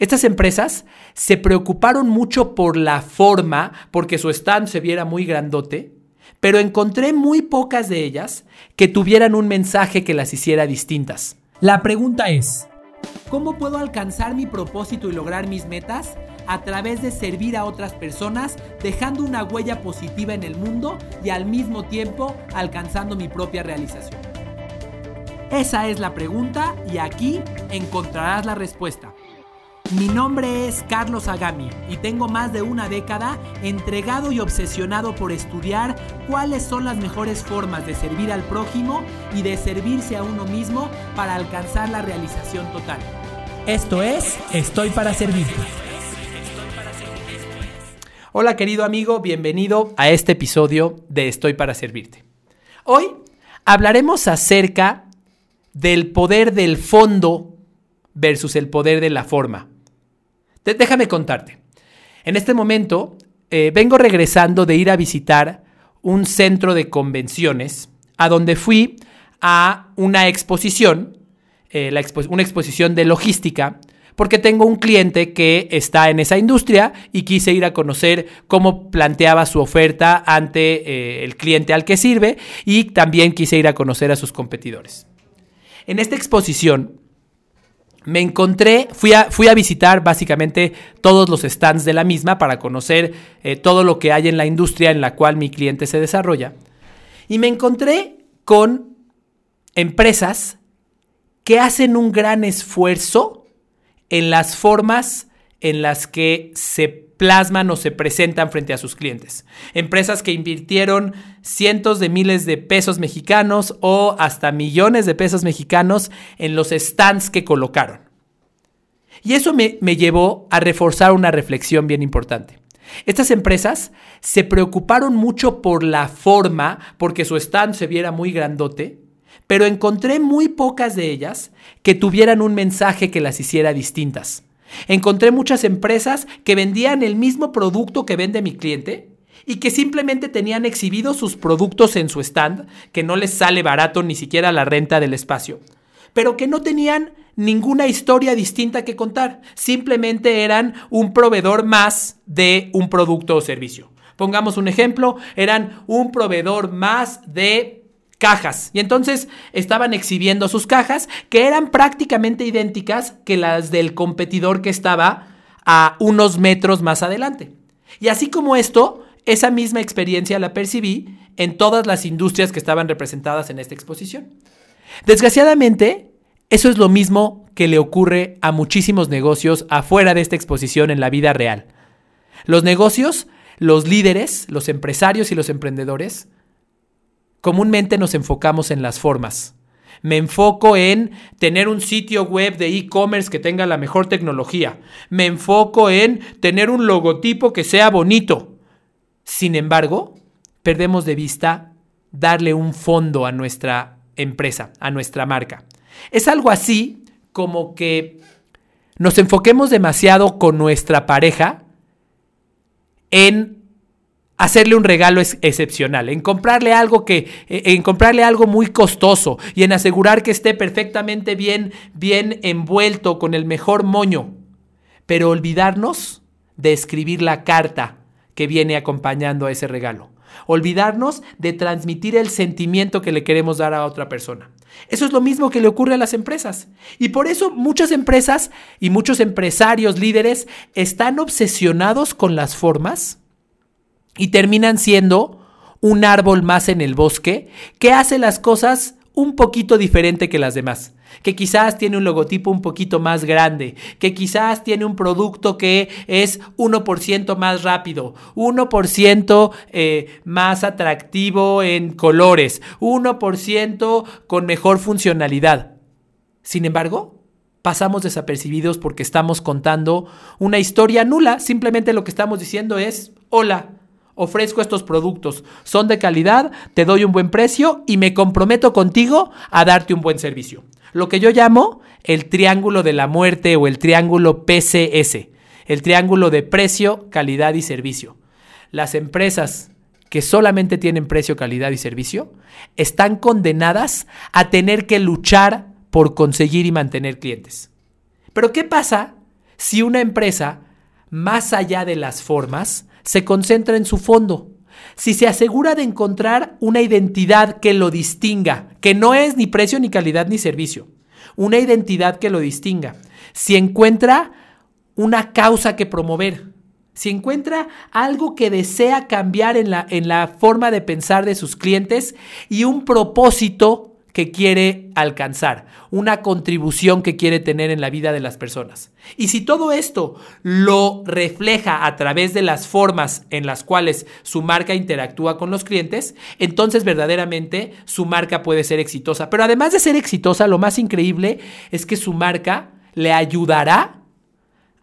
Estas empresas se preocuparon mucho por la forma, porque su stand se viera muy grandote, pero encontré muy pocas de ellas que tuvieran un mensaje que las hiciera distintas. La pregunta es, ¿cómo puedo alcanzar mi propósito y lograr mis metas? A través de servir a otras personas, dejando una huella positiva en el mundo y al mismo tiempo alcanzando mi propia realización. Esa es la pregunta y aquí encontrarás la respuesta. Mi nombre es Carlos Agami y tengo más de una década entregado y obsesionado por estudiar cuáles son las mejores formas de servir al prójimo y de servirse a uno mismo para alcanzar la realización total. Esto es Estoy para Servirte. Hola querido amigo, bienvenido a este episodio de Estoy para Servirte. Hoy hablaremos acerca del poder del fondo versus el poder de la forma. Déjame contarte. En este momento eh, vengo regresando de ir a visitar un centro de convenciones a donde fui a una exposición, eh, una exposición de logística, porque tengo un cliente que está en esa industria y quise ir a conocer cómo planteaba su oferta ante eh, el cliente al que sirve y también quise ir a conocer a sus competidores. En esta exposición me encontré, fui a, fui a, visitar básicamente todos los stands de la misma para conocer eh, todo lo que hay en la industria en la cual mi cliente se desarrolla. Y me encontré con empresas que hacen un gran esfuerzo en las formas en las que se plasman o se presentan frente a sus clientes. Empresas que invirtieron cientos de miles de pesos mexicanos o hasta millones de pesos mexicanos en los stands que colocaron. Y eso me, me llevó a reforzar una reflexión bien importante. Estas empresas se preocuparon mucho por la forma, porque su stand se viera muy grandote, pero encontré muy pocas de ellas que tuvieran un mensaje que las hiciera distintas. Encontré muchas empresas que vendían el mismo producto que vende mi cliente y que simplemente tenían exhibidos sus productos en su stand, que no les sale barato ni siquiera la renta del espacio, pero que no tenían ninguna historia distinta que contar, simplemente eran un proveedor más de un producto o servicio. Pongamos un ejemplo, eran un proveedor más de cajas. Y entonces estaban exhibiendo sus cajas que eran prácticamente idénticas que las del competidor que estaba a unos metros más adelante. Y así como esto, esa misma experiencia la percibí en todas las industrias que estaban representadas en esta exposición. Desgraciadamente, eso es lo mismo que le ocurre a muchísimos negocios afuera de esta exposición en la vida real. Los negocios, los líderes, los empresarios y los emprendedores comúnmente nos enfocamos en las formas. Me enfoco en tener un sitio web de e-commerce que tenga la mejor tecnología. Me enfoco en tener un logotipo que sea bonito. Sin embargo, perdemos de vista darle un fondo a nuestra empresa, a nuestra marca. Es algo así como que nos enfoquemos demasiado con nuestra pareja en hacerle un regalo excepcional, en comprarle algo que, e, en comprarle algo muy costoso y en asegurar que esté perfectamente bien, bien envuelto con el mejor moño, pero olvidarnos de escribir la carta que viene acompañando a ese regalo. Olvidarnos de transmitir el sentimiento que le queremos dar a otra persona. Eso es lo mismo que le ocurre a las empresas. Y por eso muchas empresas y muchos empresarios líderes están obsesionados con las formas y terminan siendo un árbol más en el bosque que hace las cosas un poquito diferente que las demás, que quizás tiene un logotipo un poquito más grande, que quizás tiene un producto que es 1% más rápido, 1% eh, más atractivo en colores, 1% con mejor funcionalidad. Sin embargo, pasamos desapercibidos porque estamos contando una historia nula, simplemente lo que estamos diciendo es, hola, ofrezco estos productos, son de calidad, te doy un buen precio y me comprometo contigo a darte un buen servicio. Lo que yo llamo el triángulo de la muerte o el triángulo PCS, el triángulo de precio, calidad y servicio. Las empresas que solamente tienen precio, calidad y servicio están condenadas a tener que luchar por conseguir y mantener clientes. Pero ¿qué pasa si una empresa, más allá de las formas, se concentra en su fondo. Si se asegura de encontrar una identidad que lo distinga, que no es ni precio, ni calidad, ni servicio, una identidad que lo distinga. Si encuentra una causa que promover, si encuentra algo que desea cambiar en la, en la forma de pensar de sus clientes y un propósito que quiere alcanzar, una contribución que quiere tener en la vida de las personas. Y si todo esto lo refleja a través de las formas en las cuales su marca interactúa con los clientes, entonces verdaderamente su marca puede ser exitosa. Pero además de ser exitosa, lo más increíble es que su marca le ayudará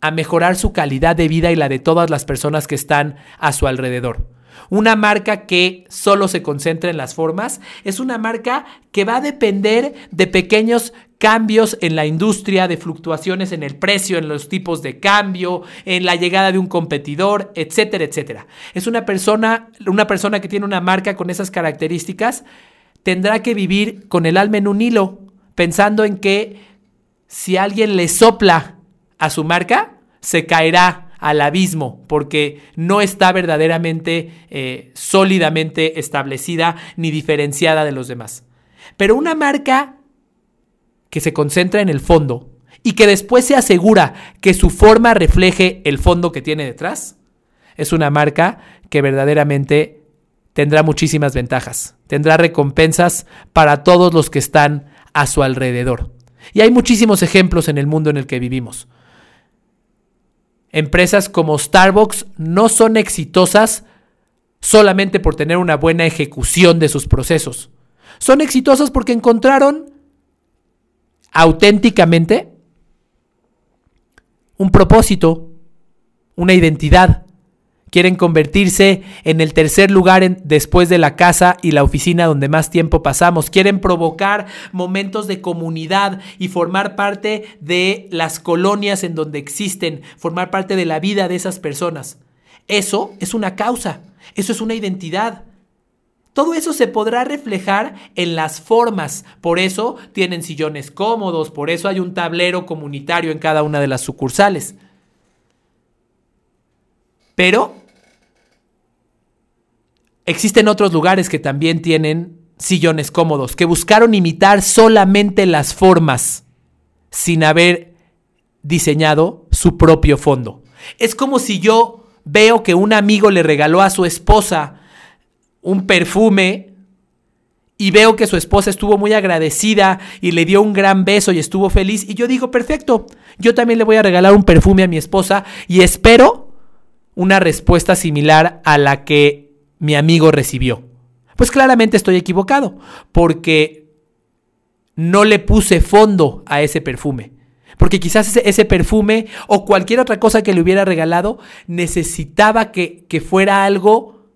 a mejorar su calidad de vida y la de todas las personas que están a su alrededor. Una marca que solo se concentra en las formas es una marca que va a depender de pequeños cambios en la industria, de fluctuaciones en el precio, en los tipos de cambio, en la llegada de un competidor, etcétera, etcétera. Es una persona, una persona que tiene una marca con esas características tendrá que vivir con el alma en un hilo, pensando en que si alguien le sopla a su marca, se caerá al abismo porque no está verdaderamente eh, sólidamente establecida ni diferenciada de los demás. Pero una marca que se concentra en el fondo y que después se asegura que su forma refleje el fondo que tiene detrás, es una marca que verdaderamente tendrá muchísimas ventajas, tendrá recompensas para todos los que están a su alrededor. Y hay muchísimos ejemplos en el mundo en el que vivimos. Empresas como Starbucks no son exitosas solamente por tener una buena ejecución de sus procesos. Son exitosas porque encontraron auténticamente un propósito, una identidad, Quieren convertirse en el tercer lugar después de la casa y la oficina donde más tiempo pasamos. Quieren provocar momentos de comunidad y formar parte de las colonias en donde existen, formar parte de la vida de esas personas. Eso es una causa, eso es una identidad. Todo eso se podrá reflejar en las formas. Por eso tienen sillones cómodos, por eso hay un tablero comunitario en cada una de las sucursales. Pero existen otros lugares que también tienen sillones cómodos, que buscaron imitar solamente las formas sin haber diseñado su propio fondo. Es como si yo veo que un amigo le regaló a su esposa un perfume y veo que su esposa estuvo muy agradecida y le dio un gran beso y estuvo feliz y yo digo, perfecto, yo también le voy a regalar un perfume a mi esposa y espero una respuesta similar a la que mi amigo recibió. Pues claramente estoy equivocado, porque no le puse fondo a ese perfume. Porque quizás ese, perfume o cualquier otra cosa que le hubiera regalado necesitaba que, que fuera algo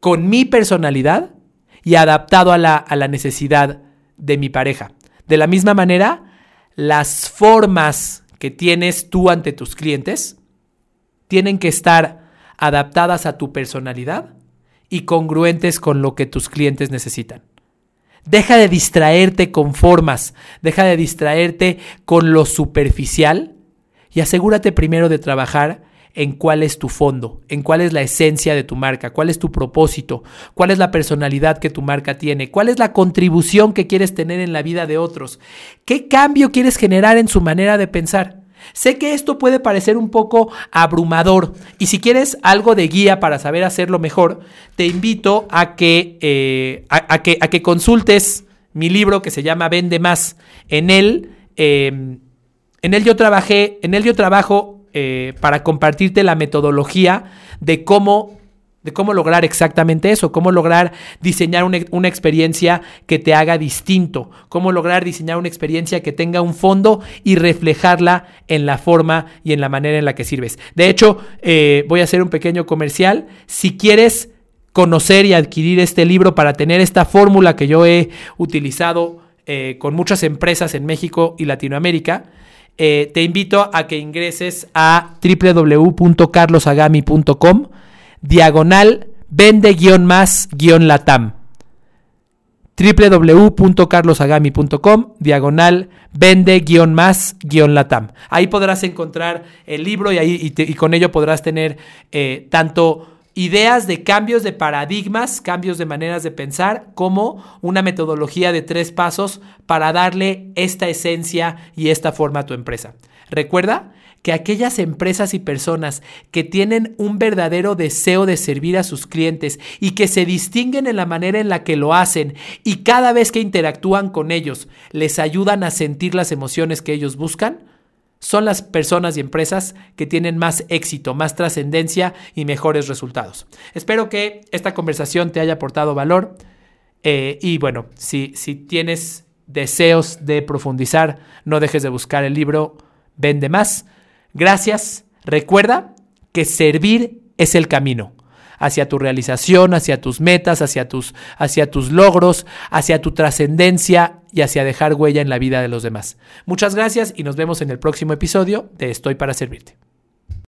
con mi personalidad y adaptado a la, a la necesidad de mi pareja. De la misma manera, las formas que tienes tú ante tus clientes tienen que estar adaptadas a tu personalidad y congruentes con lo que tus clientes necesitan. Deja de distraerte con formas, deja de distraerte con lo superficial y asegúrate primero de trabajar en cuál es tu fondo, en cuál es la esencia de tu marca, cuál es tu propósito, cuál es la personalidad que tu marca tiene, cuál es la contribución que quieres tener en la vida de otros, qué cambio quieres generar en su manera de pensar. Sé que esto puede parecer un poco abrumador y si quieres algo de guía para saber hacerlo mejor, te invito a que, eh, a, que, a que consultes mi libro que se llama Vende Más. En él, em, en él yo trabajé, en él yo trabajo eh, para compartirte la metodología de cómo de cómo lograr exactamente eso, cómo lograr diseñar una, experiencia que te haga distinto, cómo lograr diseñar una experiencia que tenga un fondo y reflejarla en la forma y en la manera en la que sirves. De hecho, eh, voy a hacer un pequeño comercial. Si quieres conocer y adquirir este libro para tener esta fórmula que yo he utilizado eh, con muchas empresas en México y Latinoamérica, eh, te invito a que ingreses a www.carlosagami.com diagonal vende guion más guion latam. www.carlosagami.com, diagonal, vende guion más guion latam. Ahí podrás encontrar el libro y, ahí, y, con ello podrás tener eh, tanto ideas de cambios de paradigmas, cambios de maneras de pensar, como una metodología de tres pasos para darle esta esencia y esta forma a tu empresa. Recuerda que aquellas empresas y personas que tienen un verdadero deseo de servir a sus clientes y que se distinguen en la manera en la que lo hacen y cada vez que interactúan con ellos les ayudan a sentir las emociones que ellos buscan, son las personas y empresas que tienen más éxito, más trascendencia y mejores resultados. Espero que esta conversación te haya aportado valor eh, y bueno, si, si tienes deseos de profundizar, no dejes de buscar el libro Vende más. Gracias. Recuerda que servir es el camino hacia tu realización, hacia tus metas, hacia tus, hacia tus logros, hacia tu trascendencia y hacia dejar huella en la vida de los demás. Muchas gracias y nos vemos en el próximo episodio de Estoy para Servirte.